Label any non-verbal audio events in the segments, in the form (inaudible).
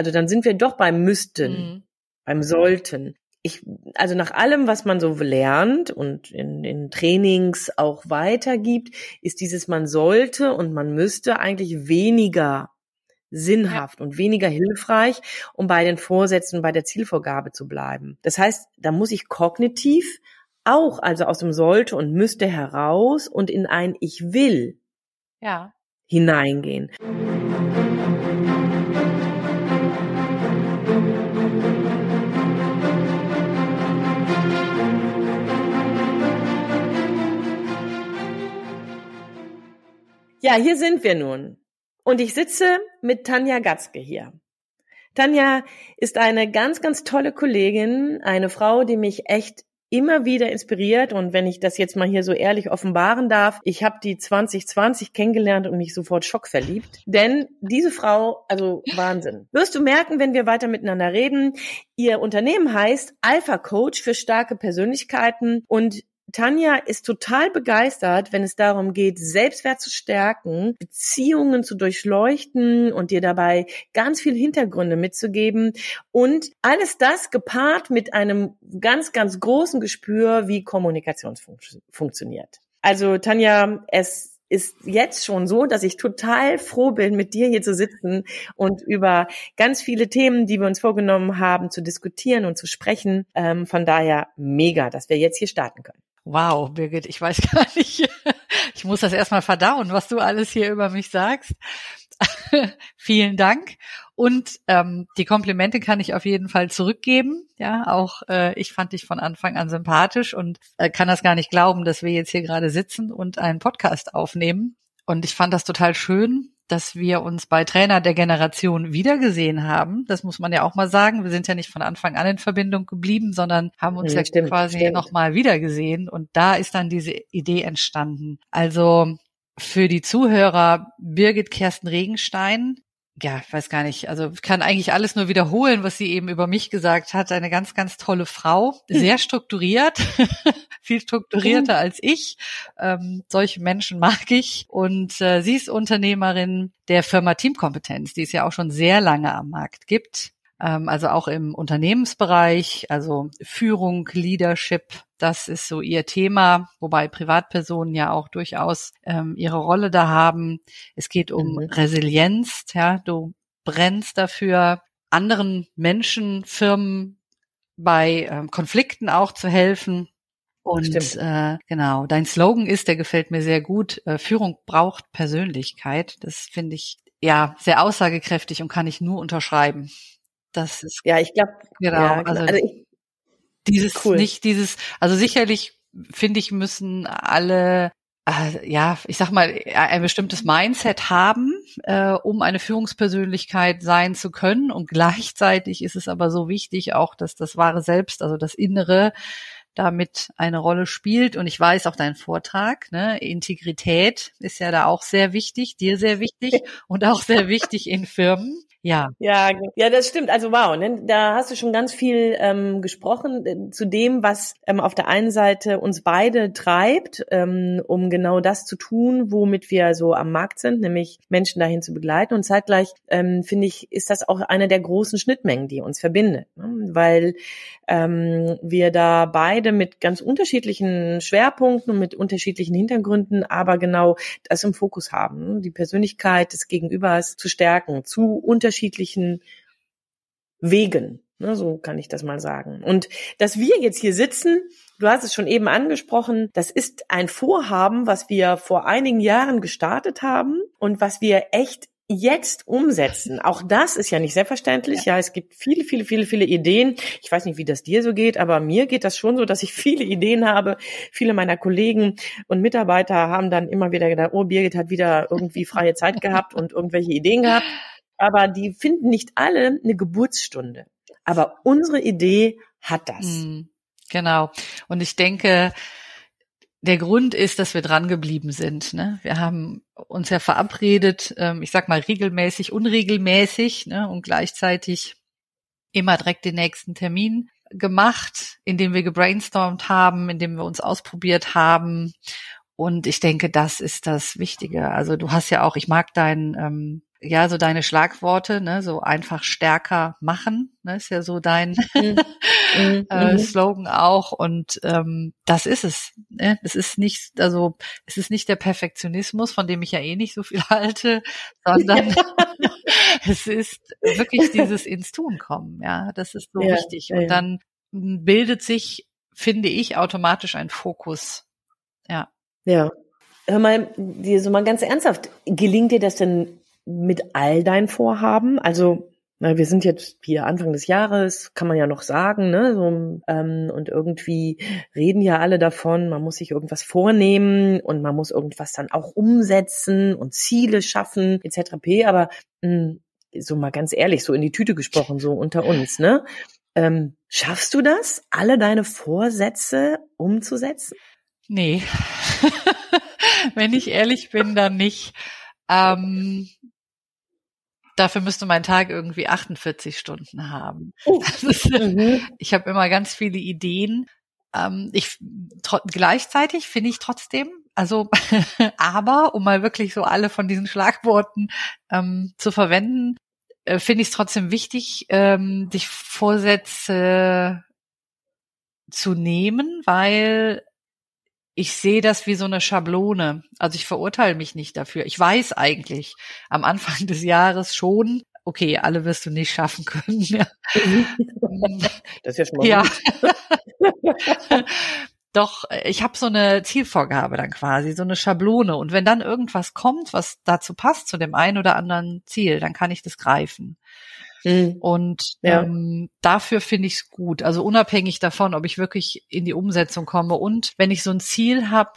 Also dann sind wir doch beim müssten, mhm. beim sollten. Ich, also nach allem, was man so lernt und in, in Trainings auch weitergibt, ist dieses man sollte und man müsste eigentlich weniger sinnhaft ja. und weniger hilfreich, um bei den Vorsätzen, bei der Zielvorgabe zu bleiben. Das heißt, da muss ich kognitiv auch, also aus dem sollte und müsste heraus und in ein Ich will ja. hineingehen. Ja, hier sind wir nun. Und ich sitze mit Tanja Gatzke hier. Tanja ist eine ganz, ganz tolle Kollegin, eine Frau, die mich echt immer wieder inspiriert und wenn ich das jetzt mal hier so ehrlich offenbaren darf, ich habe die 2020 kennengelernt und mich sofort schockverliebt, denn diese Frau, also Wahnsinn. Wirst du merken, wenn wir weiter miteinander reden, ihr Unternehmen heißt Alpha Coach für starke Persönlichkeiten und Tanja ist total begeistert, wenn es darum geht, Selbstwert zu stärken, Beziehungen zu durchleuchten und dir dabei ganz viel Hintergründe mitzugeben und alles das gepaart mit einem ganz, ganz großen Gespür, wie Kommunikation fun funktioniert. Also Tanja, es ist jetzt schon so, dass ich total froh bin, mit dir hier zu sitzen und über ganz viele Themen, die wir uns vorgenommen haben, zu diskutieren und zu sprechen. Ähm, von daher mega, dass wir jetzt hier starten können. Wow, Birgit, ich weiß (laughs) gar nicht. Ich muss das erstmal verdauen, was du alles hier über mich sagst. (laughs) Vielen Dank. Und ähm, die Komplimente kann ich auf jeden Fall zurückgeben. Ja, auch äh, ich fand dich von Anfang an sympathisch und äh, kann das gar nicht glauben, dass wir jetzt hier gerade sitzen und einen Podcast aufnehmen. Und ich fand das total schön, dass wir uns bei Trainer der Generation wiedergesehen haben. Das muss man ja auch mal sagen. Wir sind ja nicht von Anfang an in Verbindung geblieben, sondern haben uns ja, ja quasi nochmal wiedergesehen. Und da ist dann diese Idee entstanden. Also für die Zuhörer Birgit Kersten Regenstein ja, ich weiß gar nicht, also kann eigentlich alles nur wiederholen, was sie eben über mich gesagt hat. Eine ganz, ganz tolle Frau, sehr strukturiert, (laughs) viel strukturierter als ich. Ähm, solche Menschen mag ich. Und äh, sie ist Unternehmerin der Firma Teamkompetenz, die es ja auch schon sehr lange am Markt gibt. Ähm, also auch im Unternehmensbereich, also Führung, Leadership, das ist so ihr Thema, wobei Privatpersonen ja auch durchaus ähm, ihre Rolle da haben. Es geht um mhm. Resilienz, ja, du brennst dafür, anderen Menschen, Firmen bei ähm, Konflikten auch zu helfen. Und äh, genau, dein Slogan ist, der gefällt mir sehr gut, äh, Führung braucht Persönlichkeit. Das finde ich ja sehr aussagekräftig und kann ich nur unterschreiben. Das ist ja, ich glaube, genau, ja, also, also ich, dieses cool. nicht dieses, also sicherlich finde ich müssen alle äh, ja, ich sag mal, ein bestimmtes Mindset haben, äh, um eine Führungspersönlichkeit sein zu können. Und gleichzeitig ist es aber so wichtig auch, dass das wahre Selbst, also das Innere, damit eine Rolle spielt. Und ich weiß auch dein Vortrag, ne, Integrität ist ja da auch sehr wichtig, dir sehr wichtig (laughs) und auch sehr wichtig in Firmen. Ja. Ja, ja, das stimmt. Also wow, ne? da hast du schon ganz viel ähm, gesprochen äh, zu dem, was ähm, auf der einen Seite uns beide treibt, ähm, um genau das zu tun, womit wir so am Markt sind, nämlich Menschen dahin zu begleiten. Und zeitgleich ähm, finde ich, ist das auch eine der großen Schnittmengen, die uns verbindet, ne? weil ähm, wir da beide mit ganz unterschiedlichen Schwerpunkten und mit unterschiedlichen Hintergründen, aber genau das im Fokus haben, ne? die Persönlichkeit des Gegenübers zu stärken, zu unter unterschiedlichen Wegen. Ne, so kann ich das mal sagen. Und dass wir jetzt hier sitzen, du hast es schon eben angesprochen, das ist ein Vorhaben, was wir vor einigen Jahren gestartet haben und was wir echt jetzt umsetzen. (laughs) Auch das ist ja nicht selbstverständlich. Ja. ja, es gibt viele, viele, viele, viele Ideen. Ich weiß nicht, wie das dir so geht, aber mir geht das schon so, dass ich (laughs) viele Ideen habe. Viele meiner Kollegen und Mitarbeiter haben dann immer wieder gedacht, oh, Birgit hat wieder irgendwie freie Zeit gehabt und irgendwelche Ideen gehabt aber die finden nicht alle eine Geburtsstunde. Aber unsere Idee hat das. Hm, genau. Und ich denke, der Grund ist, dass wir dran geblieben sind. Ne? Wir haben uns ja verabredet, ähm, ich sag mal regelmäßig, unregelmäßig ne? und gleichzeitig immer direkt den nächsten Termin gemacht, indem wir gebrainstormt haben, indem wir uns ausprobiert haben. Und ich denke, das ist das Wichtige. Also du hast ja auch, ich mag dein ähm, ja, so deine Schlagworte, ne, so einfach stärker machen, ne, ist ja so dein (laughs) mhm. mhm. äh, mhm. Slogan auch. Und ähm, das ist es. Ne? Es ist nicht, also es ist nicht der Perfektionismus, von dem ich ja eh nicht so viel (laughs) halte, sondern (laughs) es ist wirklich dieses ins Tun kommen. Ja, das ist so ja, wichtig. Und dann bildet sich, finde ich, automatisch ein Fokus. Ja. Ja. Hör mal, dir so mal ganz ernsthaft, gelingt dir das denn mit all deinen Vorhaben? Also na, wir sind jetzt hier Anfang des Jahres, kann man ja noch sagen, ne? So, ähm, und irgendwie reden ja alle davon, man muss sich irgendwas vornehmen und man muss irgendwas dann auch umsetzen und Ziele schaffen, etc. Aber mh, hm, so mal ganz ehrlich, so in die Tüte gesprochen, so unter uns, ne? Ähm, schaffst du das, alle deine Vorsätze umzusetzen? Nee. (laughs) Wenn ich ehrlich bin, dann nicht. Ähm, dafür müsste mein Tag irgendwie 48 Stunden haben. Oh. (laughs) Mhm. Ich habe immer ganz viele Ideen. Ähm, ich gleichzeitig finde ich trotzdem, also (laughs) aber um mal wirklich so alle von diesen Schlagworten ähm, zu verwenden, äh, finde ich es trotzdem wichtig, ähm, dich Vorsätze zu nehmen, weil ich sehe das wie so eine Schablone. Also ich verurteile mich nicht dafür. Ich weiß eigentlich am Anfang (laughs) des Jahres schon, okay, alle wirst du nicht schaffen können. Ja. (laughs) Das ist ja schon mal ja. (laughs) Doch, ich habe so eine Zielvorgabe dann quasi, so eine Schablone. Und wenn dann irgendwas kommt, was dazu passt, zu dem einen oder anderen Ziel, dann kann ich das greifen. Mhm. Und ja. ähm, dafür finde ich es gut. Also unabhängig davon, ob ich wirklich in die Umsetzung komme und wenn ich so ein Ziel habe,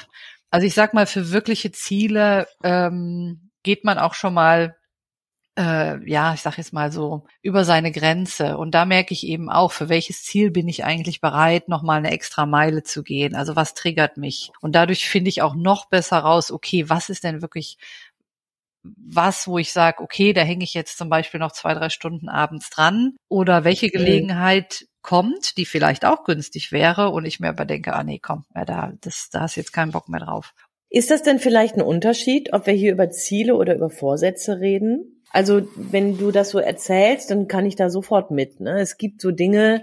also ich sag mal, für wirkliche Ziele ähm, geht man auch schon mal äh, ja, ich sag jetzt mal so, über seine Grenze. Und da merke ich eben auch, für welches Ziel bin ich eigentlich bereit, nochmal eine extra Meile zu gehen. Also was triggert mich? Und dadurch finde ich auch noch besser raus, okay, was ist denn wirklich was, wo ich sage, okay, da hänge ich jetzt zum Beispiel noch zwei, drei Stunden abends dran oder welche Gelegenheit kommt, die vielleicht auch günstig wäre und ich mir aber denke, ah nee, komm, ja, da, das, da hast jetzt keinen Bock mehr drauf. Ist das denn vielleicht ein Unterschied, ob wir hier über Ziele oder über Vorsätze reden? Also wenn du das so erzählst, dann kann ich da sofort mit. Ne? Es gibt so Dinge,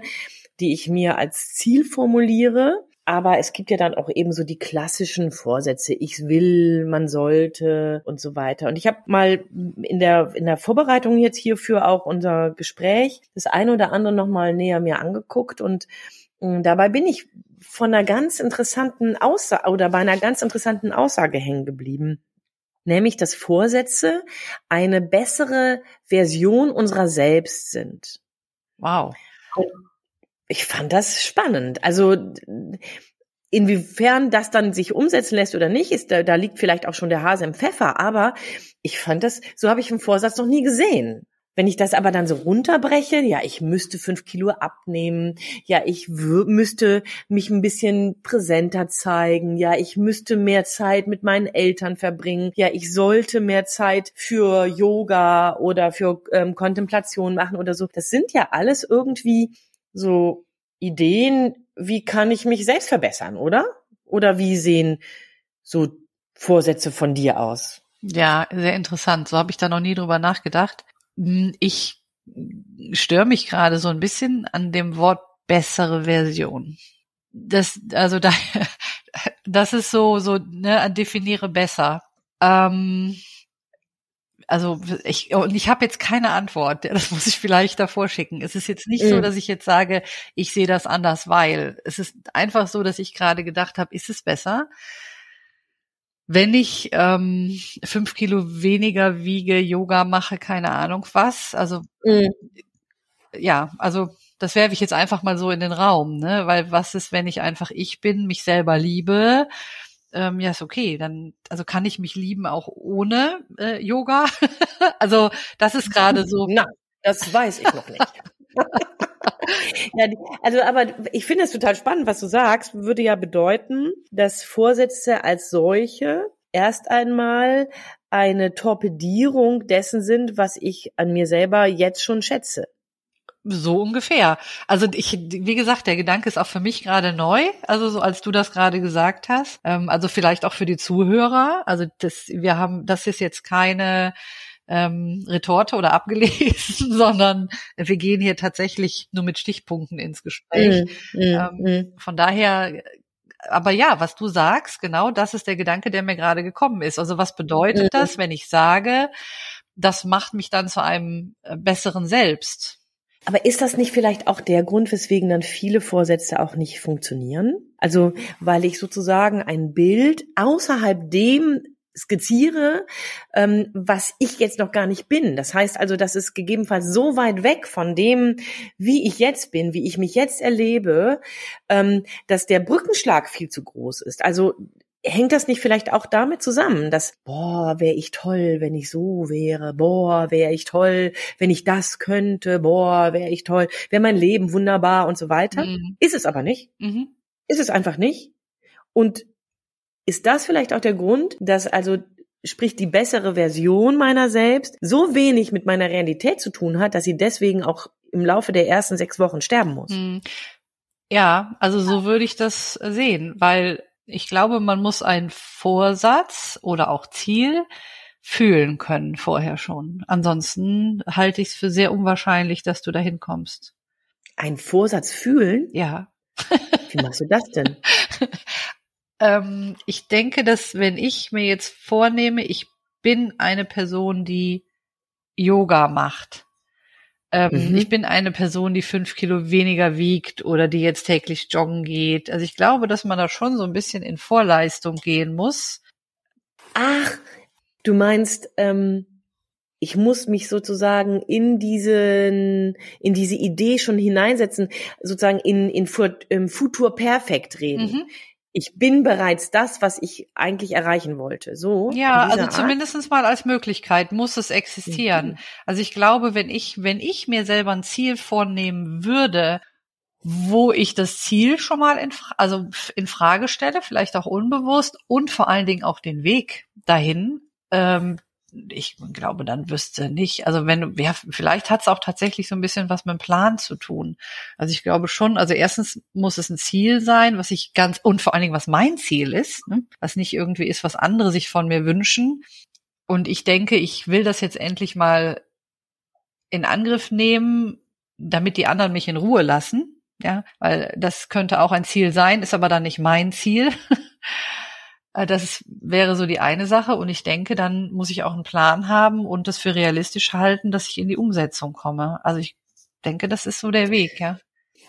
die ich mir als Ziel formuliere aber es gibt ja dann auch eben so die klassischen Vorsätze, ich will, man sollte und so weiter. Und ich habe mal in der, in der Vorbereitung jetzt hierfür auch unser Gespräch das eine oder andere nochmal näher mir angeguckt und hm, dabei bin ich von einer ganz interessanten Aussage oder bei einer ganz interessanten Aussage hängen geblieben. Nämlich, dass Vorsätze eine bessere Version unserer selbst sind. Wow ich fand das spannend. Also inwiefern das dann sich umsetzen lässt oder nicht, ist da, da liegt vielleicht auch schon der Hase im Pfeffer. Aber ich fand das, so habe ich einen Vorsatz noch nie gesehen. Wenn ich das aber dann so runterbreche, ja, ich müsste fünf Kilo abnehmen, ja, ich müsste mich ein bisschen präsenter zeigen, ja, ich müsste mehr Zeit mit meinen Eltern verbringen, ja, ich sollte mehr Zeit für Yoga oder für ähm, Kontemplation machen oder so. Das sind ja alles irgendwie so Ideen, wie kann ich mich selbst verbessern, oder? Oder wie sehen so Vorsätze von dir aus? Ja, sehr interessant. So habe ich da noch nie drüber nachgedacht. Hm, ich störe mich gerade so ein bisschen an dem Wort bessere Version. Das, also da, (laughs) das ist so, so, ne, definiere besser. Ähm, also ich und ich habe jetzt keine Antwort. Das muss ich vielleicht davor schicken. Es ist jetzt nicht mhm. so, dass ich jetzt sage, ich sehe das anders, weil es ist einfach so, dass ich gerade gedacht habe, ist es besser, wenn ich ähm, fünf Kilo weniger wiege, Yoga mache, keine Ahnung was. Also mhm. ja, also das werfe ich jetzt einfach mal so in den Raum, ne? Weil was ist, wenn ich einfach ich bin, mich selber liebe? Ähm, ja, ist okay, dann, also kann ich mich lieben auch ohne äh, Yoga. (laughs) also das ist gerade so. Na, das weiß ich noch nicht. (laughs) (laughs) ja, also, aber ich finde es total spannend, was du sagst. Würde ja bedeuten, dass Vorsätze als solche erst einmal eine Torpedierung dessen sind, was ich an mir selber jetzt schon schätze. So ungefähr. Also ich, wie gesagt, der Gedanke ist auch für mich gerade neu. Also so als du das gerade gesagt hast. Ähm, also vielleicht auch für die Zuhörer. Also das, wir haben, das ist jetzt keine ähm, Retorte oder abgelesen, (laughs) sondern wir gehen hier tatsächlich nur mit Stichpunkten ins Gespräch. Mm, mm, ähm, mm. Von daher, aber ja, was du sagst, genau das ist der Gedanke, der mir gerade gekommen ist. Also was bedeutet mhm. das, wenn ich sage, das macht mich dann zu einem äh, besseren Selbst? Aber ist das nicht vielleicht auch der Grund, weswegen dann viele Vorsätze auch nicht funktionieren? Also, weil ich sozusagen ein Bild außerhalb dem skizziere, ähm, was ich jetzt noch gar nicht bin. Das heißt also, das ist gegebenenfalls so weit weg von dem, wie ich jetzt bin, wie ich mich jetzt erlebe, ähm, dass der Brückenschlag viel zu groß ist. Also hängt das nicht vielleicht auch damit zusammen, dass, boah, wäre ich toll, wenn ich so wäre, boah, wäre ich toll, wenn ich das könnte, boah, wäre ich toll, wäre mein Leben wunderbar und so weiter. Mhm. Ist es aber nicht. Mhm. Ist es einfach nicht. Und ist das vielleicht auch der Grund, dass also sprich die bessere Version meiner selbst so wenig mit meiner Realität zu tun hat, dass sie deswegen auch im Laufe der ersten sechs Wochen sterben muss? Mhm. Ja, also so würde ich das sehen, weil ich glaube, man muss einen Vorsatz oder auch Ziel fühlen können vorher schon. Ansonsten halte ich es für sehr unwahrscheinlich, dass du dahin kommst. Ein Vorsatz fühlen? Ja. Wie machst du das denn? (laughs) ähm, ich denke, dass wenn ich mir jetzt vornehme, ich bin eine Person, die Yoga macht, ähm, mhm. Ich bin eine Person, die fünf Kilo weniger wiegt oder die jetzt täglich joggen geht. Also ich glaube, dass man da schon so ein bisschen in Vorleistung gehen muss. Ach, du meinst, ähm, ich muss mich sozusagen in diesen, in diese Idee schon hineinsetzen, sozusagen in, in, Futur perfekt reden. Mhm ich bin bereits das, was ich eigentlich erreichen wollte. So. Ja, also zumindestens mal als Möglichkeit muss es existieren. Mhm. Also ich glaube, wenn ich, wenn ich mir selber ein Ziel vornehmen würde, wo ich das Ziel schon mal in, also in Frage stelle, vielleicht auch unbewusst und vor allen Dingen auch den Weg dahin, ähm, ich glaube, dann wüsste nicht. Also wenn ja, vielleicht hat es auch tatsächlich so ein bisschen was mit dem Plan zu tun. Also ich glaube schon, also erstens muss es ein Ziel sein, was ich ganz, und vor allen Dingen, was mein Ziel ist, ne? was nicht irgendwie ist, was andere sich von mir wünschen. Und ich denke, ich will das jetzt endlich mal in Angriff nehmen, damit die anderen mich in Ruhe lassen. Ja, weil das könnte auch ein Ziel sein, ist aber dann nicht mein Ziel. (laughs) Äh, das wäre so die eine Sache. Und ich denke, dann muss ich auch einen Plan haben und das für realistisch halten, dass ich in die Umsetzung komme. Also ich denke, das ist so der Weg, ja.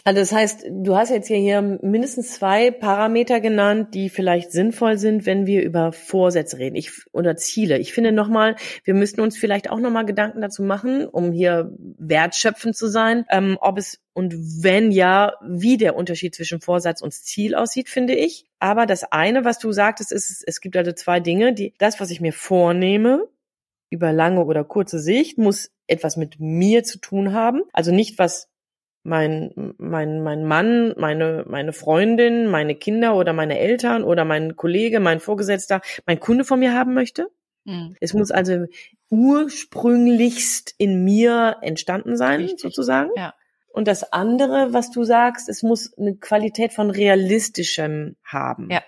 Also das heißt, du hast jetzt hier mindestens zwei Parameter genannt, die vielleicht sinnvoll sind, wenn wir über Vorsätze reden ich, oder Ziele. Ich finde nochmal, wir müssten uns vielleicht auch nochmal Gedanken dazu machen, um hier wertschöpfend zu sein, ähm, ob es und wenn ja, wie der Unterschied zwischen Vorsatz und Ziel aussieht, finde ich. Aber das eine, was du sagtest, ist, es gibt also zwei Dinge, die, das, was ich mir vornehme, über lange oder kurze Sicht, muss etwas mit mir zu tun haben. Also nicht was mein, mein, mein Mann, meine, meine Freundin, meine Kinder oder meine Eltern oder mein Kollege, mein Vorgesetzter, mein Kunde von mir haben möchte. Mhm. Es muss also ursprünglichst in mir entstanden sein, Richtig. sozusagen. Ja. Und das andere, was du sagst, es muss eine Qualität von realistischem haben. Ja.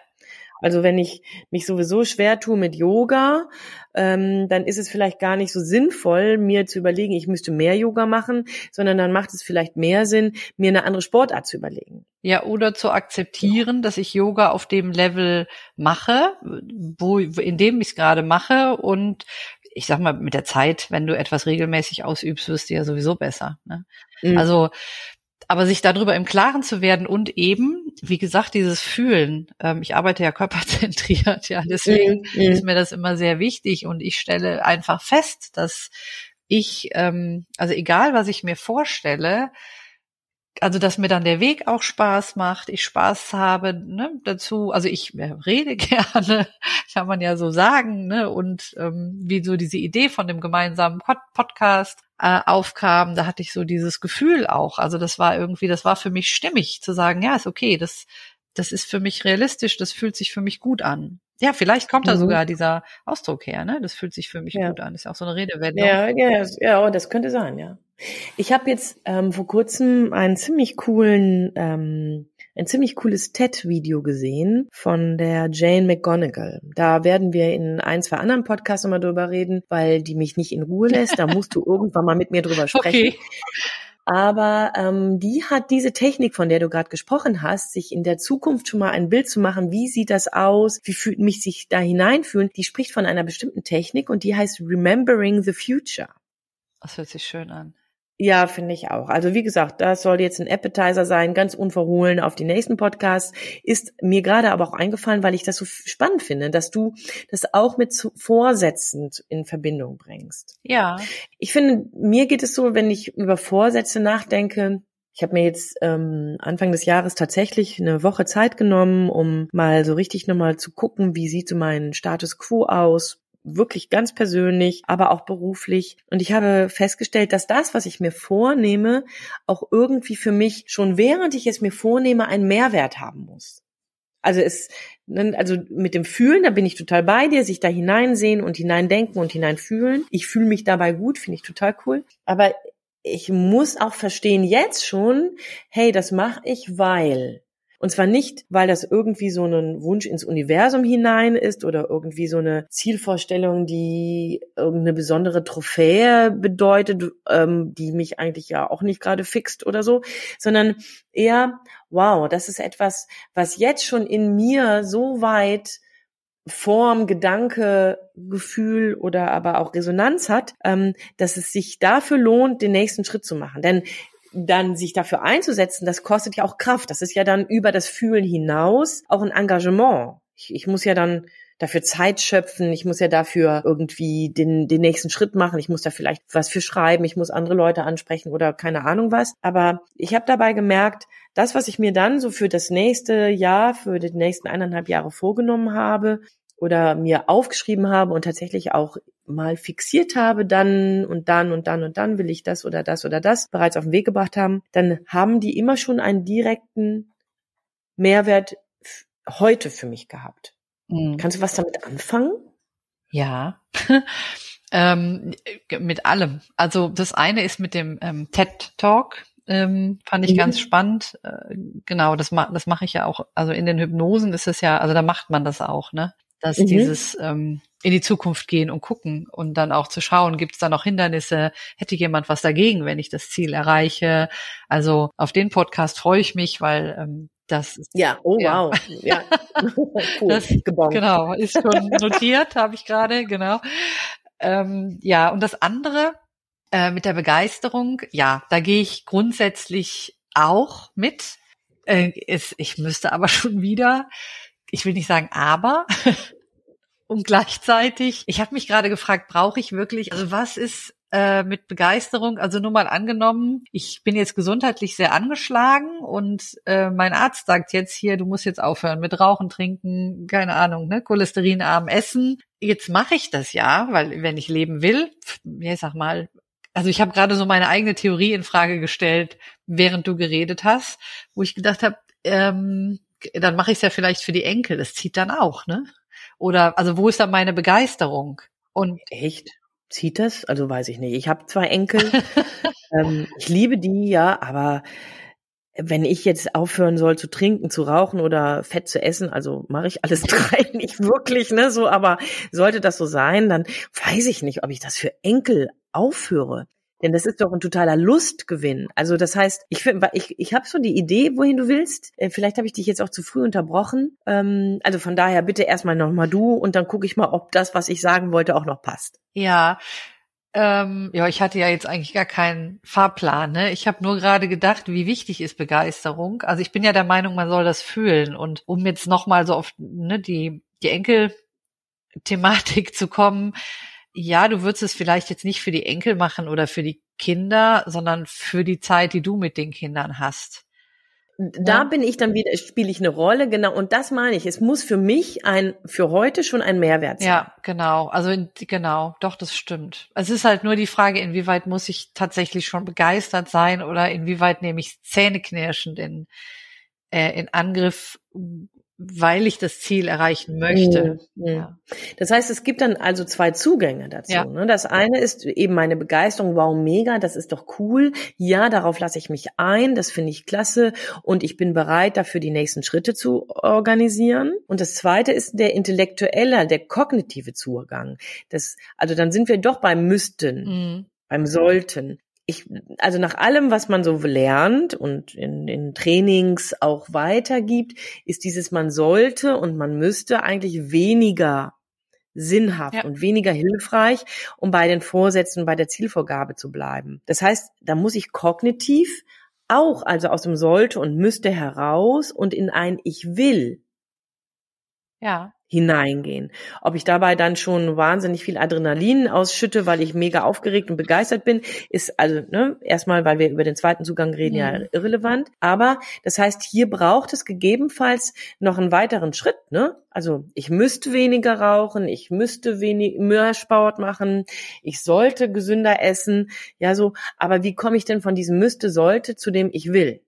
Also wenn ich mich sowieso schwer tue mit Yoga, ähm, dann ist es vielleicht gar nicht so sinnvoll, mir zu überlegen, ich müsste mehr Yoga machen, sondern dann macht es vielleicht mehr Sinn, mir eine andere Sportart zu überlegen. Ja, oder zu akzeptieren, dass ich Yoga auf dem Level mache, wo, in dem ich es gerade mache und ich sag mal, mit der Zeit, wenn du etwas regelmäßig ausübst, wirst du ja sowieso besser. Ne? Mhm. Also aber sich darüber im Klaren zu werden und eben, wie gesagt, dieses Fühlen. Ähm, ich arbeite ja körperzentriert, (laughs) ja, deswegen mm, ist mir das immer sehr wichtig und ich stelle einfach fest, dass ich, ähm, also egal was ich mir vorstelle, also dass mir dann der Weg auch Spaß macht, ich Spaß habe ne, dazu. Also ich rede (laughs) gerne, kann man ja so sagen, ne? Und ähm, wie so diese Idee von dem gemeinsamen Podcast äh, aufkam, da hatte ich so dieses Gefühl auch. Also das war irgendwie, das war für mich stimmig zu sagen, ja, ist okay, das das ist für mich realistisch, das fühlt sich für mich gut an. Ja, vielleicht kommt da mhm. sogar dieser Ausdruck her, ne? Das fühlt sich für mich ja. gut an. Ist ja auch so eine Redewendung. Ja, ja, ja, das könnte sein, ja. Ich habe jetzt ähm, vor kurzem einen ziemlich coolen ähm, ein ziemlich cooles TED-Video gesehen von der Jane McGonigal. Da werden wir in ein, zwei anderen Podcasts nochmal drüber reden, weil die mich nicht in Ruhe lässt. Da musst du (laughs) irgendwann mal mit mir drüber sprechen. Okay. Aber ähm, die hat diese Technik, von der du gerade gesprochen hast, sich in der Zukunft schon mal ein Bild zu machen, wie sieht das aus, wie fühlt mich sich da hineinfühlen, die spricht von einer bestimmten Technik und die heißt Remembering the Future. Das hört sich schön an. Ja, finde ich auch. Also wie gesagt, das soll jetzt ein Appetizer sein, ganz unverhohlen auf die nächsten Podcasts. Ist mir gerade aber auch eingefallen, weil ich das so spannend finde, dass du das auch mit Vorsätzen in Verbindung bringst. Ja. Ich finde, mir geht es so, wenn ich über Vorsätze nachdenke, ich habe mir jetzt ähm, Anfang des Jahres tatsächlich eine Woche Zeit genommen, um mal so richtig nochmal zu gucken, wie sieht so mein Status quo aus, wirklich ganz persönlich, aber auch beruflich. Und ich habe festgestellt, dass das, was ich mir vornehme, auch irgendwie für mich schon während ich es mir vornehme, einen Mehrwert haben muss. Also es, ne, also mit dem Fühlen, da bin ich total bei dir, sich da hineinsehen und hineindenken und hineinfühlen. Ich fühle mich dabei gut, finde ich total cool. Aber ich muss auch verstehen jetzt schon, hey, das mache ich, weil und zwar nicht, weil das irgendwie so ein Wunsch ins Universum hinein ist oder irgendwie so eine Zielvorstellung, die irgendeine besondere Trophäe bedeutet, ähm, die mich eigentlich ja auch nicht gerade fixt oder so, sondern eher, wow, das ist etwas, was jetzt schon in mir so weit Form, Gedanke, Gefühl oder aber auch Resonanz hat, ähm, dass es sich dafür lohnt, den nächsten Schritt zu machen. Denn dann sich dafür einzusetzen, das kostet ja auch Kraft. Das ist ja dann über das Fühlen hinaus auch ein Engagement. Ich, ich muss ja dann dafür Zeit schöpfen, ich muss ja dafür irgendwie den, den nächsten Schritt machen, ich muss da vielleicht was für schreiben, ich muss andere Leute ansprechen oder keine Ahnung was. Aber ich habe dabei gemerkt, das, was ich mir dann so für das nächste Jahr, für die nächsten eineinhalb Jahre vorgenommen habe, oder mir aufgeschrieben habe und tatsächlich auch mal fixiert habe, dann und dann und dann und dann will ich das oder das oder das bereits auf den Weg gebracht haben, dann haben die immer schon einen direkten Mehrwert heute für mich gehabt. Mhm. Kannst du was damit anfangen? Ja. (laughs) ähm, mit allem. Also das eine ist mit dem ähm, TED Talk. Ähm, fand ich mhm. ganz spannend. Äh, genau, das, ma das mache ich ja auch. Also in den Hypnosen ist es ja, also da macht man das auch, ne? Dass mhm. dieses ähm, in die Zukunft gehen und gucken und dann auch zu schauen, gibt es da noch Hindernisse, hätte jemand was dagegen, wenn ich das Ziel erreiche. Also auf den Podcast freue ich mich, weil ähm, das ist, ja, oh ja. wow, ja, (laughs) cool. das, genau, ist schon notiert, (laughs) habe ich gerade, genau. Ähm, ja, und das andere äh, mit der Begeisterung, ja, da gehe ich grundsätzlich auch mit. Äh, ist, ich müsste aber (laughs) schon wieder ich will nicht sagen aber, (laughs) und gleichzeitig, ich habe mich gerade gefragt, brauche ich wirklich, also was ist äh, mit Begeisterung, also nur mal angenommen, ich bin jetzt gesundheitlich sehr angeschlagen und äh, mein Arzt sagt jetzt hier, du musst jetzt aufhören mit Rauchen, Trinken, keine Ahnung, ne, cholesterinarm essen. Jetzt mache ich das ja, weil wenn ich leben will, ja, ich sag mal, also ich habe gerade so meine eigene Theorie in Frage gestellt, während du geredet hast, wo ich gedacht habe, ähm, dann mache ich es ja vielleicht für die Enkel. Das zieht dann auch, ne? Oder also wo ist dann meine Begeisterung? Und echt zieht das? Also weiß ich nicht. Ich habe zwei Enkel. (laughs) ähm, ich liebe die ja, aber wenn ich jetzt aufhören soll zu trinken, zu rauchen oder Fett zu essen, also mache ich alles (laughs) drei nicht wirklich, ne, so, aber sollte das so sein, dann weiß ich nicht, ob ich das für Enkel aufhöre. Denn das ist doch ein totaler Lustgewinn. Also das heißt, ich, ich, ich habe so die Idee, wohin du willst. Äh, vielleicht habe ich dich jetzt auch zu früh unterbrochen. Ähm, also von daher bitte erstmal nochmal du und dann gucke ich mal, ob das, was ich sagen wollte, auch noch passt. Ja, ähm, ja, ich hatte ja jetzt eigentlich gar keinen Fahrplan. Ne? Ich habe nur gerade gedacht, wie wichtig ist Begeisterung. Also ich bin ja der Meinung, man soll das fühlen. Und um jetzt nochmal so auf ne, die, die Enkel-Thematik (laughs) zu kommen, ja, du würdest es vielleicht jetzt nicht für die Enkel machen oder für die Kinder, sondern für die Zeit, die du mit den Kindern hast. Da ja. bin ich dann wieder, spiele ich eine Rolle, genau. Und das meine ich. Es muss für mich ein, für heute schon ein Mehrwert sein. Ja, genau. Also genau, doch, das stimmt. Es ist halt nur die Frage, inwieweit muss ich tatsächlich schon begeistert sein oder inwieweit nehme ich zähneknirschend in, äh, in Angriff, weil ich das Ziel erreichen möchte. Mhm. Ja. Das heißt, es gibt dann also zwei Zugänge dazu. Ja. Ne? Das eine ist eben meine Begeisterung, wow, mega, das ist doch cool. Ja, darauf lasse ich mich ein, das finde ich klasse und ich bin bereit, dafür die nächsten Schritte zu organisieren. Und das zweite ist der intellektuelle, der kognitive Zugang. Das, also dann sind wir doch beim Müssten. Mhm beim Sollten ich, also nach allem, was man so lernt und in, in Trainings auch weitergibt, ist dieses man sollte und man müsste eigentlich weniger sinnhaft ja. und weniger hilfreich, um bei den Vorsätzen, bei der Zielvorgabe zu bleiben. Das heißt, da muss ich kognitiv auch, also aus dem sollte und müsste heraus und in ein ich will. Ja hineingehen. Ob ich dabei dann schon wahnsinnig viel Adrenalin ausschütte, weil ich mega aufgeregt und begeistert bin, ist also ne, erstmal, weil wir über den zweiten Zugang reden, mhm. ja irrelevant. Aber das heißt, hier braucht es gegebenenfalls noch einen weiteren Schritt. Ne? Also ich müsste weniger rauchen, ich müsste wenig mehr Sport machen, ich sollte gesünder essen. Ja, so. Aber wie komme ich denn von diesem müsste, sollte zu dem ich will?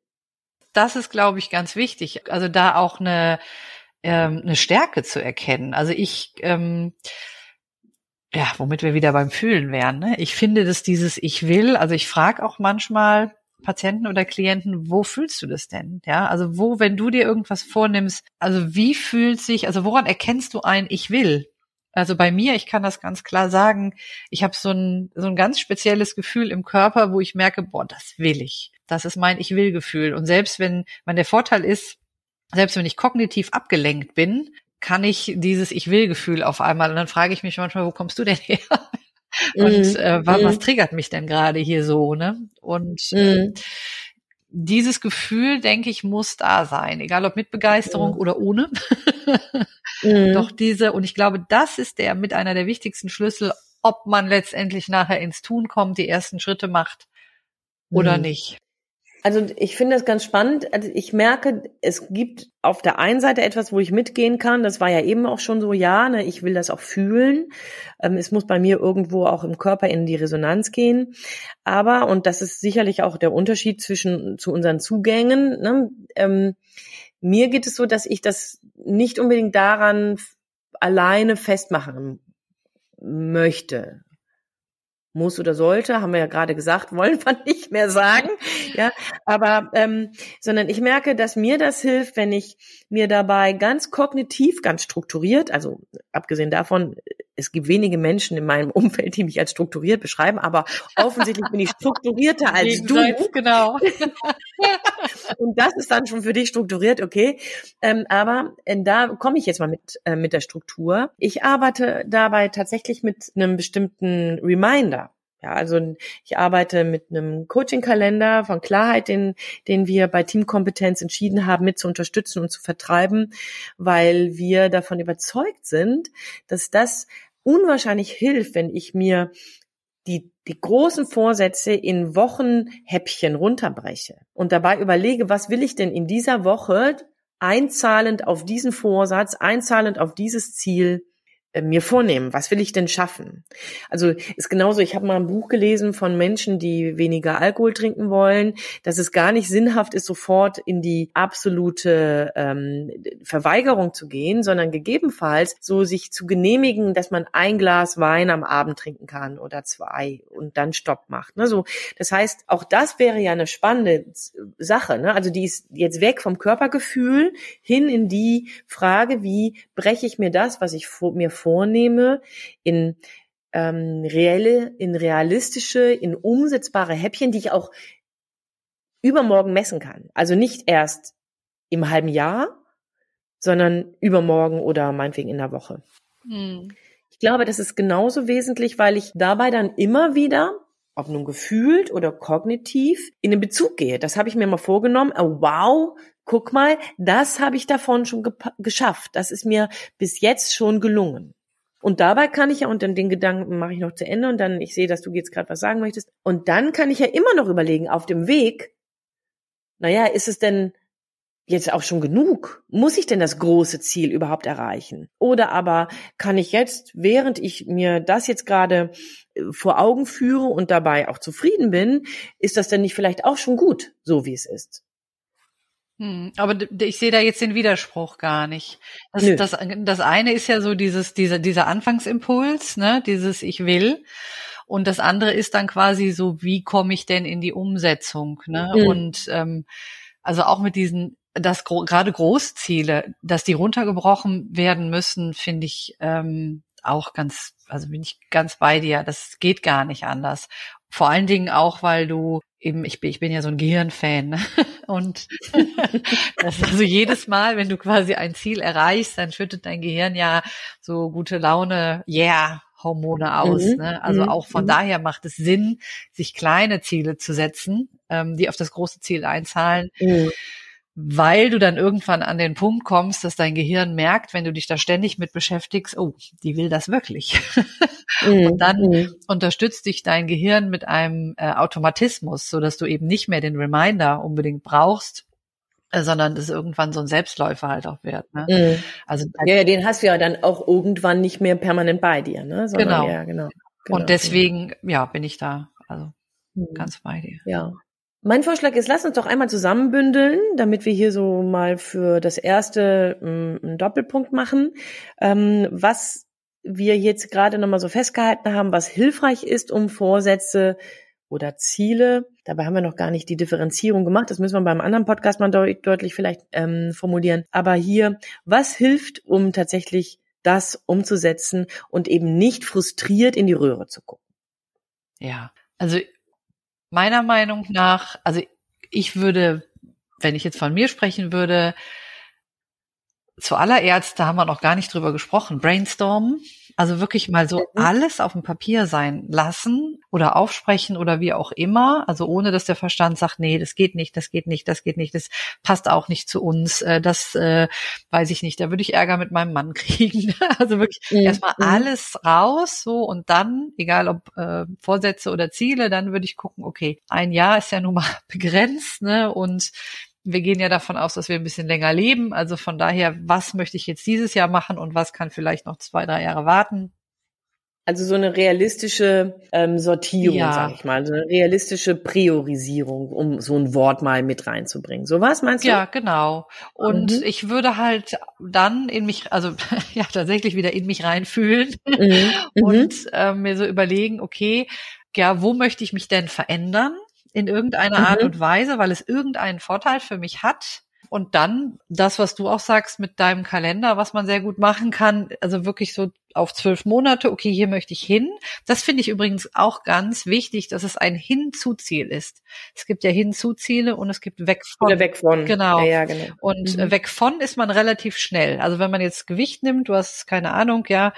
Das ist, glaube ich, ganz wichtig. Also da auch eine ähm, eine Stärke zu erkennen. Also ich, ähm, ja, womit wir wieder beim Fühlen wären. Ne? Ich finde, dass dieses Ich will, also ich frage auch manchmal Patienten oder Klienten, wo fühlst du das denn? Ja, also wo, wenn du dir irgendwas vornimmst, also wie fühlt sich, also woran erkennst du ein Ich will? Also bei mir, ich kann das ganz klar sagen, ich habe so ein, so ein ganz spezielles Gefühl im Körper, wo ich merke, boah, das will ich. Das ist mein Ich will Gefühl. Und selbst wenn, wenn der Vorteil ist, selbst wenn ich kognitiv abgelenkt bin, kann ich dieses Ich will Gefühl auf einmal und dann frage ich mich manchmal, wo kommst du denn her? (laughs) Und mm, äh, was, was, triggert mich denn gerade hier so, ne? Und mm. dieses Gefühl, denke ich, muss da sein, egal ob mit Begeisterung oder ohne. (laughs) Mhm. Doch diese, und ich glaube, das ist der mit einer der wichtigsten Schlüssel, ob man letztendlich nachher ins Tun kommt, die ersten Schritte macht oder mhm. nicht. Also ich finde das ganz spannend. Also ich merke, es gibt auf der einen Seite etwas, wo ich mitgehen kann. Das war ja eben auch schon so, ja, ne, ich will das auch fühlen. Ähm, es muss bei mir irgendwo auch im Körper in die Resonanz gehen. Aber, und das ist sicherlich auch der Unterschied zwischen zu unseren Zugängen, ne, ähm, mir geht es so, dass ich das nicht unbedingt daran alleine festmachen möchte muss oder sollte, haben wir ja gerade gesagt, wollen wir (laughs) nicht mehr sagen, ja, aber ähm, sondern ich merke, dass mir das hilft, wenn ich mir dabei ganz kognitiv, ganz strukturiert, also abgesehen davon, es gibt wenige Menschen in meinem Umfeld, die mich als strukturiert beschreiben, aber (laughs) offensichtlich bin ich strukturierter als du. Genau. (laughs) Und das ist dann schon für dich strukturiert, okay. Ähm, aber äh, da komme ich jetzt mal mit äh, mit der Struktur. Ich arbeite dabei tatsächlich mit einem bestimmten Reminder. Ja, also ich arbeite mit einem Coaching-Kalender von Klarheit, den, den wir bei Teamkompetenz entschieden haben, mit zu unterstützen und zu vertreiben, weil wir davon überzeugt sind, dass das unwahrscheinlich hilft, wenn ich mir die, die großen Vorsätze in Wochenhäppchen runterbreche und dabei überlege, was will ich denn in dieser Woche einzahlend auf diesen Vorsatz, einzahlend auf dieses Ziel mir vornehmen? Was will ich denn schaffen? Also ist genauso, ich habe mal ein Buch gelesen von Menschen, die weniger Alkohol trinken wollen, dass es gar nicht sinnhaft ist, sofort in die absolute ähm, Verweigerung zu gehen, sondern gegebenenfalls so sich zu genehmigen, dass man ein Glas Wein am Abend trinken kann oder zwei und dann Stopp macht. Ne? So, das heißt, auch das wäre ja eine spannende Sache. Ne? Also die ist jetzt weg vom Körpergefühl hin in die Frage, wie breche ich mir das, was ich vor, mir vornehme, in ähm, reelle, in realistische, in umsetzbare Häppchen, die ich auch übermorgen messen kann. Also nicht erst im halben Jahr, sondern übermorgen oder meinetwegen in der Woche. Hm. Ich glaube, das ist genauso wesentlich, weil ich dabei dann immer wieder, ob nun gefühlt oder kognitiv, in den Bezug gehe. Das habe ich mir mal vorgenommen. Oh, wow, guck mal, das habe ich davon schon geschafft. Das ist mir bis jetzt schon gelungen. Und dabei kann ich ja, und dann den Gedanken mache ich noch zu Ende und dann, ich sehe, dass du jetzt gerade was sagen möchtest. Und dann kann ich ja immer noch überlegen, auf dem Weg, naja, ist es denn jetzt auch schon genug? Muss ich denn das große Ziel überhaupt erreichen? Oder aber kann ich jetzt, während ich mir das jetzt gerade äh, vor Augen führe und dabei auch zufrieden bin, ist das denn nicht vielleicht auch schon gut, so wie es ist? Hm, aber ich sehe da jetzt den Widerspruch gar nicht. Das, das, das eine ist ja so dieses, dieser, dieser Anfangsimpuls, ne, dieses Ich will. Und das andere ist dann quasi so, wie komme ich denn in die Umsetzung? Ne? Mhm. Und ähm, also auch mit diesen, dass gro gerade Großziele, dass die runtergebrochen werden müssen, finde ich ähm, auch ganz, also bin ich ganz bei dir. Das geht gar nicht anders. Vor allen Dingen auch, weil du eben, ich bin, ich bin ja so ein Gehirnfan. Ne? (laughs) Und (laughs) das also jedes Mal, wenn du quasi ein Ziel erreichst, dann schüttet dein Gehirn ja so gute Laune, yeah, Hormone aus. Mhm. Ne? Also mhm. auch von mhm. daher macht es Sinn, sich kleine Ziele zu setzen, ähm, die auf das große Ziel einzahlen. Mhm weil du dann irgendwann an den Punkt kommst, dass dein Gehirn merkt, wenn du dich da ständig mit beschäftigst, oh, die will das wirklich. (laughs) Mm, und dann mm. unterstützt dich dein Gehirn mit einem äh, Automatismus, so dass du eben nicht mehr den Reminder unbedingt brauchst, äh, sondern das irgendwann so ein Selbstläufer halt auch wird. Ne? Mm. Also ja, ja, den hast du ja dann auch irgendwann nicht mehr permanent bei dir, ne? Sondern genau. Ja, genau. genau. Und deswegen, ja, bin ich da also mhm. ganz bei dir. Ja. Mein Vorschlag ist, lass uns doch einmal zusammenbündeln, damit wir hier so mal für das erste mm, einen Doppelpunkt machen, ähm, was wir jetzt gerade nochmal so festgehalten haben, was hilfreich ist, um Vorsätze oder Ziele. Dabei haben wir noch gar nicht die Differenzierung gemacht. Das müssen wir beim anderen Podcast mal deut deutlich vielleicht ähm, formulieren. Aber hier, was hilft, um tatsächlich das umzusetzen und eben nicht frustriert in die Röhre zu gucken? Ja, also meiner Meinung nach, also ich würde, wenn ich jetzt von mir sprechen würde, zuallererst, da haben wir noch gar nicht drüber gesprochen, brainstormen. Also wirklich mal so mhm. alles auf dem Papier sein lassen oder aufsprechen oder wie auch immer. Also ohne, dass der Verstand sagt, nee, das geht nicht, das geht nicht, das geht nicht, das passt auch nicht zu uns. Äh, das äh, weiß ich nicht. Da würde ich Ärger mit meinem Mann (laughs) kriegen. Also wirklich mhm. erstmal mhm. alles raus, so und dann, egal ob äh, Vorsätze oder Ziele, dann würde ich gucken, okay, ein Jahr ist ja nun mal (laughs) begrenzt, ne? Und wir gehen ja davon aus, dass wir ein bisschen länger leben. Also von daher, was möchte ich jetzt dieses Jahr machen und was kann vielleicht noch zwei, drei Jahre warten? Also so eine realistische ähm, Sortierung, ja. sag ich mal, so eine realistische Priorisierung, um so ein Wort mal mit reinzubringen. So was meinst du? Ja, genau. Und mhm. ich würde halt dann in mich, also (laughs) ja tatsächlich wieder in mich reinfühlen mhm. (laughs) und äh, mir so überlegen, okay, ja, wo möchte ich mich denn verändern? In irgendeiner mhm. Art und Weise, weil es irgendeinen Vorteil für mich hat. Und dann das, was du auch sagst mit deinem Kalender, was man sehr gut machen kann, also wirklich so auf zwölf Monate, okay, hier möchte ich hin. Das finde ich übrigens auch ganz wichtig, dass es ein Hinzuziel ist. Es gibt ja Hinzuziele und es gibt weg von. Oder weg von. Genau. Ja, ja, genau. Und mhm. weg von ist man relativ schnell. Also wenn man jetzt Gewicht nimmt, du hast keine Ahnung, ja,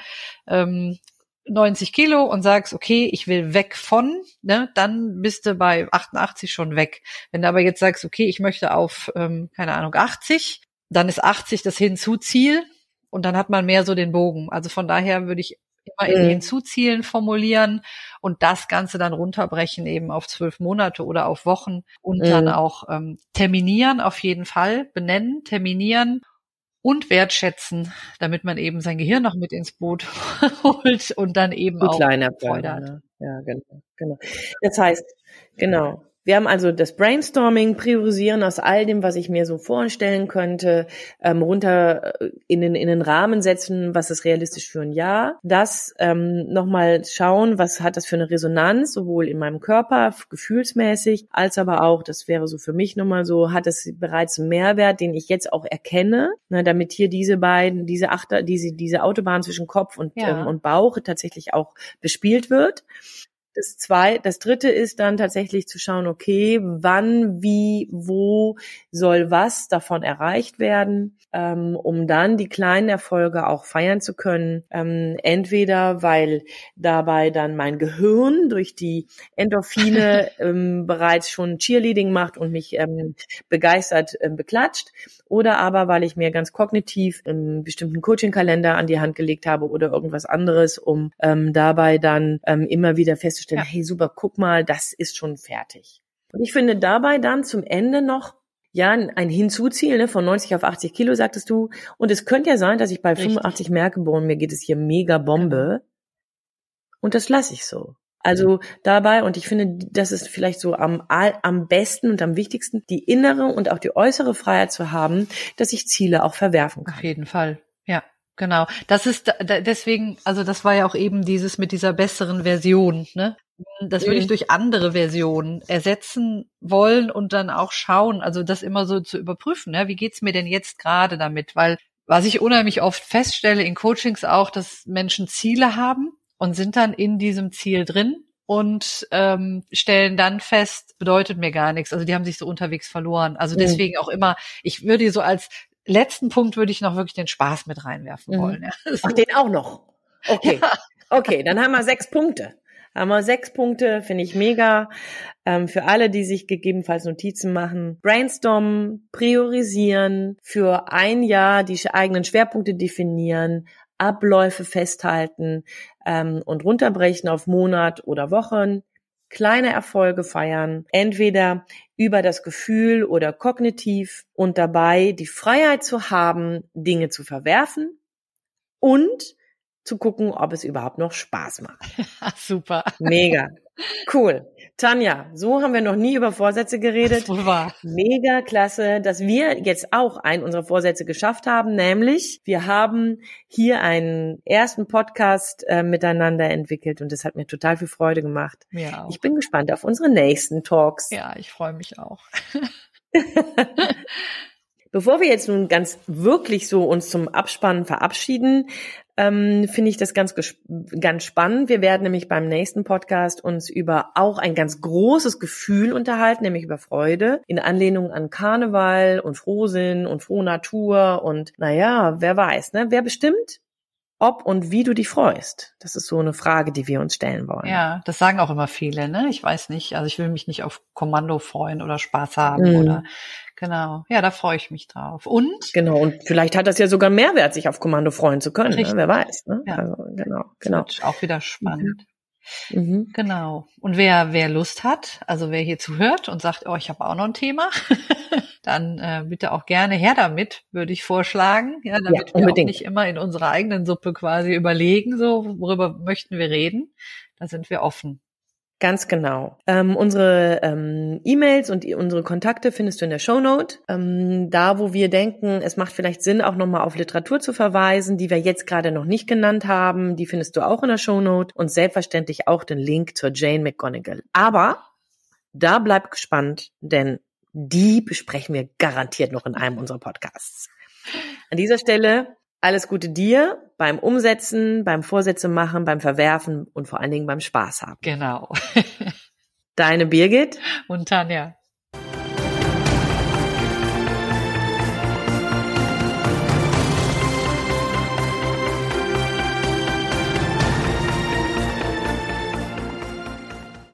ähm, 90 Kilo und sagst, okay, ich will weg von, ne, dann bist du bei 88 schon weg. Wenn du aber jetzt sagst, okay, ich möchte auf, ähm, keine Ahnung, 80, dann ist 80 das Hinzuziel und dann hat man mehr so den Bogen. Also von daher würde ich immer in mhm. Hinzuzielen formulieren und das Ganze dann runterbrechen eben auf zwölf Monate oder auf Wochen und mhm. dann auch ähm, terminieren auf jeden Fall, benennen, terminieren und wertschätzen, damit man eben sein Gehirn noch mit ins Boot (laughs) holt und dann eben auch Freude hat. Ne? Ja, genau, genau. Das heißt, genau, wir haben also das Brainstorming, Priorisieren aus all dem, was ich mir so vorstellen könnte, ähm, runter äh, in den, in den Rahmen setzen, was ist realistisch für ein Jahr. Das ähm, nochmal schauen, was hat das für eine Resonanz, sowohl in meinem Körper, gefühlsmäßig, als aber auch, das wäre so für mich nochmal so, hat es bereits einen Mehrwert, den ich jetzt auch erkenne, ne, damit hier diese beiden, diese Achter, diese, diese Autobahn zwischen Kopf und, ja. ähm, und Bauch tatsächlich auch bespielt wird. Das zwei, das dritte ist dann tatsächlich zu schauen, okay, wann, wie, wo soll was davon erreicht werden, ähm, um dann die kleinen Erfolge auch feiern zu können. Ähm, entweder weil dabei dann mein Gehirn durch die Endorphine (laughs) ähm, bereits schon Cheerleading macht und mich ähm, begeistert ähm, beklatscht, oder aber weil ich mir ganz kognitiv einen bestimmten Coaching-Kalender an die Hand gelegt habe oder irgendwas anderes, um ähm, dabei dann ähm, immer wieder festzustellen, ja. hey super, guck mal, das ist schon fertig. Und ich finde dabei dann zum Ende noch ja, ein Hinzuziel ne, von 90 auf 80 Kilo, sagtest du. Und es könnte ja sein, dass ich bei Richtig. 85 merke, boah, mir geht es hier mega Bombe. Und das lasse ich so. Also dabei, und ich finde, das ist vielleicht so am, am besten und am wichtigsten, die innere und auch die äußere Freiheit zu haben, dass ich Ziele auch verwerfen kann. Auf jeden Fall, ja. Genau. Das ist deswegen, also das war ja auch eben dieses mit dieser besseren Version, ne? Das würde ich mhm. durch andere Versionen ersetzen wollen und dann auch schauen, also das immer so zu überprüfen, ne? wie geht's mir denn jetzt gerade damit? Weil was ich unheimlich oft feststelle in Coachings auch, dass Menschen Ziele haben und sind dann in diesem Ziel drin und ähm, stellen dann fest, bedeutet mir gar nichts. Also die haben sich so unterwegs verloren. Also mhm. deswegen auch immer, ich würde so als letzten Punkt würde ich noch wirklich den Spaß mit reinwerfen mhm. wollen. Ja. Ach, den auch noch. Okay. Ja. Okay, dann haben wir sechs Punkte. Haben wir sechs Punkte, finde ich mega. Ähm, für alle, die sich gegebenenfalls Notizen machen. Brainstormen, priorisieren, für ein Jahr die eigenen Schwerpunkte definieren, Abläufe festhalten ähm, und runterbrechen auf Monat oder Wochen, kleine Erfolge feiern, entweder über das Gefühl oder kognitiv und dabei die Freiheit zu haben, Dinge zu verwerfen und zu gucken, ob es überhaupt noch Spaß macht. (laughs) Super. Mega. Cool. Tanja, so haben wir noch nie über Vorsätze geredet. War. Mega klasse, dass wir jetzt auch einen unserer Vorsätze geschafft haben, nämlich wir haben hier einen ersten Podcast äh, miteinander entwickelt und das hat mir total viel Freude gemacht. Ja. Ich bin gespannt auf unsere nächsten Talks. Ja, ich freue mich auch. (laughs) Bevor wir jetzt nun ganz wirklich so uns zum Abspannen verabschieden, ähm, finde ich das ganz, ganz spannend. Wir werden nämlich beim nächsten Podcast uns über auch ein ganz großes Gefühl unterhalten, nämlich über Freude, in Anlehnung an Karneval und Frohsinn und frohe Natur und naja, wer weiß, ne? Wer bestimmt, ob und wie du dich freust? Das ist so eine Frage, die wir uns stellen wollen. Ja, das sagen auch immer viele, ne? Ich weiß nicht, also ich will mich nicht auf Kommando freuen oder Spaß haben mm. oder Genau. Ja, da freue ich mich drauf. Und? Genau. Und vielleicht hat das ja sogar Mehrwert, sich auf Kommando freuen zu können. Ne? Wer weiß. Ne? Ja. Also, genau. Genau. auch wieder spannend. Mhm. mhm. Genau. Und wer, wer Lust hat, also wer hier zuhört und sagt, oh, ich habe auch noch ein Thema, (laughs) dann äh, bitte auch gerne her damit, würde ich vorschlagen. Ja, damit ja, wir auch nicht immer in unserer eigenen Suppe quasi überlegen, so, worüber möchten wir reden. Da sind wir offen. Ganz genau. Ähm, unsere ähm, E-Mails und unsere Kontakte findest du in der Shownote. Ähm, da, wo wir denken, es macht vielleicht Sinn, auch nochmal auf Literatur zu verweisen, die wir jetzt gerade noch nicht genannt haben, die findest du auch in der Shownote und selbstverständlich auch den Link zur Jane McGonigal. Aber da bleib gespannt, denn die besprechen wir garantiert noch in einem unserer Podcasts. An dieser Stelle alles Gute dir beim Umsetzen, beim Vorsätze machen, beim Verwerfen und vor allen Dingen beim Spaß haben. Genau. (laughs) Deine Birgit und Tanja.